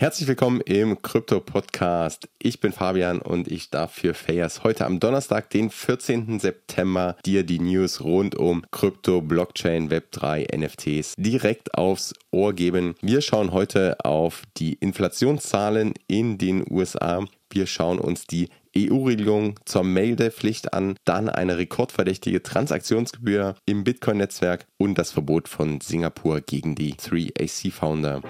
Herzlich willkommen im Krypto Podcast. Ich bin Fabian und ich darf für Fayers heute am Donnerstag, den 14. September, dir die News rund um Krypto, Blockchain, Web3, NFTs direkt aufs Ohr geben. Wir schauen heute auf die Inflationszahlen in den USA. Wir schauen uns die EU-Regelung zur Meldepflicht an, dann eine rekordverdächtige Transaktionsgebühr im Bitcoin-Netzwerk und das Verbot von Singapur gegen die 3AC-Founder.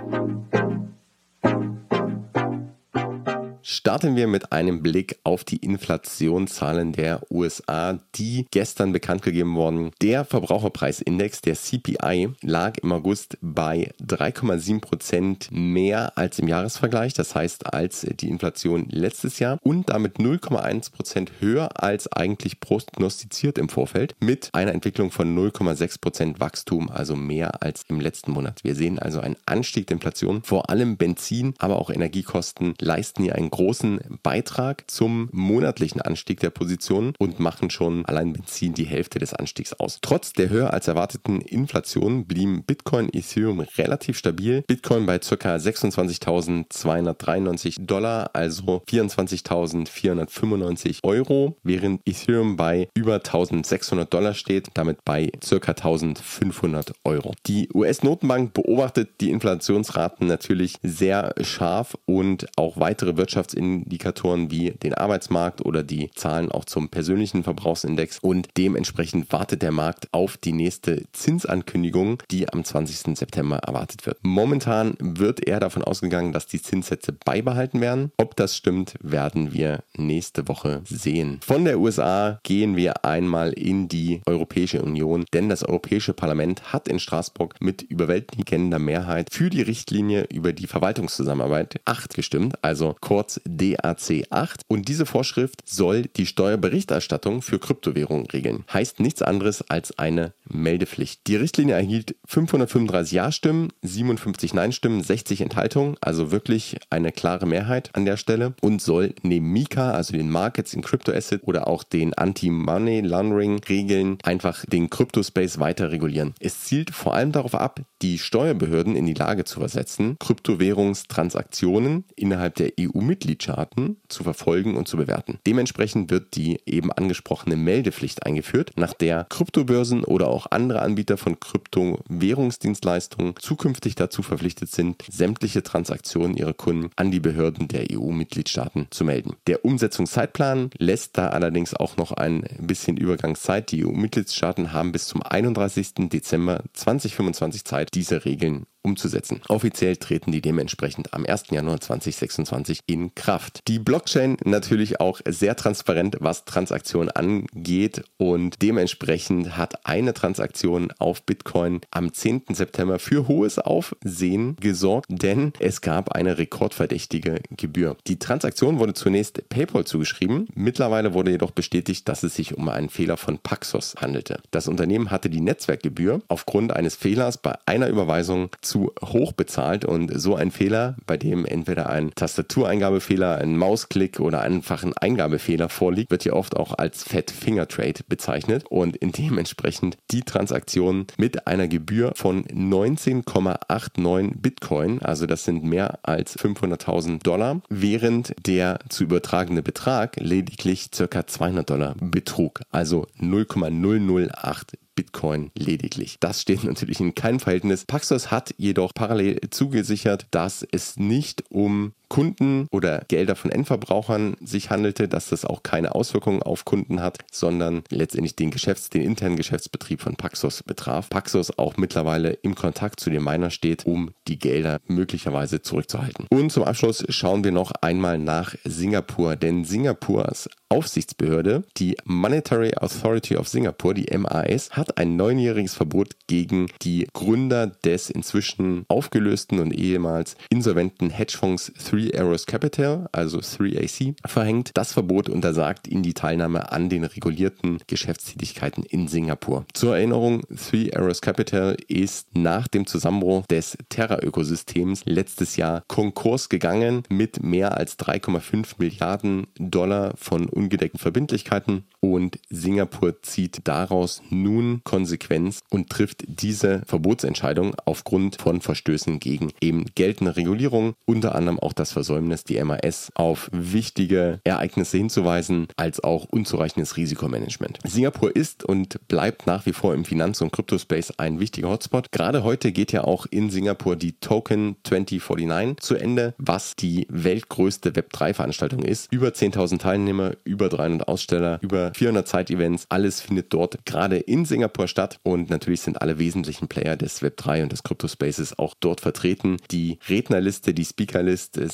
Starten wir mit einem Blick auf die Inflationszahlen der USA, die gestern bekannt gegeben wurden. Der Verbraucherpreisindex, der CPI, lag im August bei 3,7 Prozent mehr als im Jahresvergleich, das heißt als die Inflation letztes Jahr und damit 0,1 Prozent höher als eigentlich prognostiziert im Vorfeld mit einer Entwicklung von 0,6 Prozent Wachstum, also mehr als im letzten Monat. Wir sehen also einen Anstieg der Inflation. Vor allem Benzin, aber auch Energiekosten leisten hier einen großen Beitrag zum monatlichen Anstieg der Positionen und machen schon allein Benzin die Hälfte des Anstiegs aus. Trotz der höher als erwarteten Inflation blieben Bitcoin, Ethereum relativ stabil. Bitcoin bei ca. 26.293 Dollar, also 24.495 Euro, während Ethereum bei über 1.600 Dollar steht, damit bei ca. 1.500 Euro. Die US-Notenbank beobachtet die Inflationsraten natürlich sehr scharf und auch weitere Wirtschafts Wirtschaftsindikatoren wie den Arbeitsmarkt oder die Zahlen auch zum persönlichen Verbrauchsindex und dementsprechend wartet der Markt auf die nächste Zinsankündigung, die am 20. September erwartet wird. Momentan wird eher davon ausgegangen, dass die Zinssätze beibehalten werden. Ob das stimmt, werden wir nächste Woche sehen. Von der USA gehen wir einmal in die Europäische Union, denn das Europäische Parlament hat in Straßburg mit überwältigender Mehrheit für die Richtlinie über die Verwaltungszusammenarbeit 8 gestimmt, also kurz DAC 8 und diese Vorschrift soll die Steuerberichterstattung für Kryptowährungen regeln. Heißt nichts anderes als eine Meldepflicht. Die Richtlinie erhielt 535 Ja-Stimmen, 57 Nein-Stimmen, 60 Enthaltungen, also wirklich eine klare Mehrheit an der Stelle und soll neben Mika, also den Markets in Crypto Asset oder auch den Anti-Money Laundering Regeln einfach den Kryptospace weiter regulieren. Es zielt vor allem darauf ab, die Steuerbehörden in die Lage zu versetzen, Kryptowährungstransaktionen innerhalb der EU-Mitgliedstaaten Mitgliedstaaten zu verfolgen und zu bewerten. Dementsprechend wird die eben angesprochene Meldepflicht eingeführt, nach der Kryptobörsen oder auch andere Anbieter von Kryptowährungsdienstleistungen zukünftig dazu verpflichtet sind, sämtliche Transaktionen ihrer Kunden an die Behörden der EU-Mitgliedstaaten zu melden. Der Umsetzungszeitplan lässt da allerdings auch noch ein bisschen Übergangszeit. Die EU-Mitgliedstaaten haben bis zum 31. Dezember 2025 Zeit, diese Regeln umzusetzen. Offiziell treten die dementsprechend am 1. Januar 2026 in Kraft. Die Blockchain natürlich auch sehr transparent, was Transaktionen angeht und dementsprechend hat eine Transaktion auf Bitcoin am 10. September für hohes Aufsehen gesorgt, denn es gab eine rekordverdächtige Gebühr. Die Transaktion wurde zunächst PayPal zugeschrieben, mittlerweile wurde jedoch bestätigt, dass es sich um einen Fehler von Paxos handelte. Das Unternehmen hatte die Netzwerkgebühr aufgrund eines Fehlers bei einer Überweisung zu hoch bezahlt und so ein Fehler, bei dem entweder ein Tastatureingabefehler, ein Mausklick oder einfach ein Eingabefehler vorliegt, wird hier oft auch als Fat Finger Trade bezeichnet und dementsprechend die Transaktion mit einer Gebühr von 19,89 Bitcoin, also das sind mehr als 500.000 Dollar, während der zu übertragene Betrag lediglich ca. 200 Dollar betrug, also 0,008 Bitcoin lediglich. Das steht natürlich in keinem Verhältnis. Paxos hat jedoch parallel zugesichert, dass es nicht um Kunden oder Gelder von Endverbrauchern sich handelte, dass das auch keine Auswirkungen auf Kunden hat, sondern letztendlich den Geschäfts-, den internen Geschäftsbetrieb von Paxos betraf. Paxos auch mittlerweile im Kontakt zu dem Miner steht, um die Gelder möglicherweise zurückzuhalten. Und zum Abschluss schauen wir noch einmal nach Singapur, denn Singapurs Aufsichtsbehörde, die Monetary Authority of Singapore, die MAS, hat ein neunjähriges Verbot gegen die Gründer des inzwischen aufgelösten und ehemals insolventen Hedgefonds 3 Three Arrows Capital, also 3AC, verhängt. Das Verbot untersagt ihnen die Teilnahme an den regulierten Geschäftstätigkeiten in Singapur. Zur Erinnerung, Three Arrows Capital ist nach dem Zusammenbruch des Terra-Ökosystems letztes Jahr Konkurs gegangen mit mehr als 3,5 Milliarden Dollar von ungedeckten Verbindlichkeiten und Singapur zieht daraus nun Konsequenz und trifft diese Verbotsentscheidung aufgrund von Verstößen gegen eben geltende Regulierungen, unter anderem auch das Versäumnis, die MAS auf wichtige Ereignisse hinzuweisen, als auch unzureichendes Risikomanagement. Singapur ist und bleibt nach wie vor im Finanz- und Kryptospace ein wichtiger Hotspot. Gerade heute geht ja auch in Singapur die Token 2049 zu Ende, was die weltgrößte Web3-Veranstaltung ist. Über 10.000 Teilnehmer, über 300 Aussteller, über 400 Zeitevents. Alles findet dort gerade in Singapur statt und natürlich sind alle wesentlichen Player des Web3 und des Crypto-Spaces auch dort vertreten. Die Rednerliste, die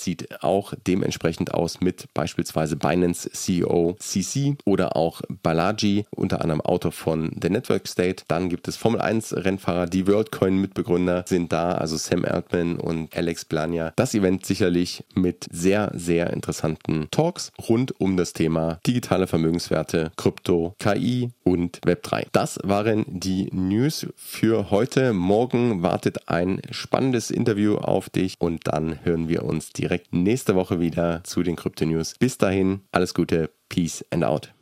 Sieht auch dementsprechend aus mit beispielsweise Binance CEO CC oder auch Balaji, unter anderem Autor von The Network State. Dann gibt es Formel 1 Rennfahrer, die WorldCoin Mitbegründer sind da, also Sam Altman und Alex Blania. Das Event sicherlich mit sehr, sehr interessanten Talks rund um das Thema digitale Vermögenswerte, Krypto, KI und Web3. Das waren die News für heute. Morgen wartet ein spannendes Interview auf dich und dann hören wir uns direkt nächste Woche wieder zu den Krypto News. Bis dahin, alles Gute, Peace and out.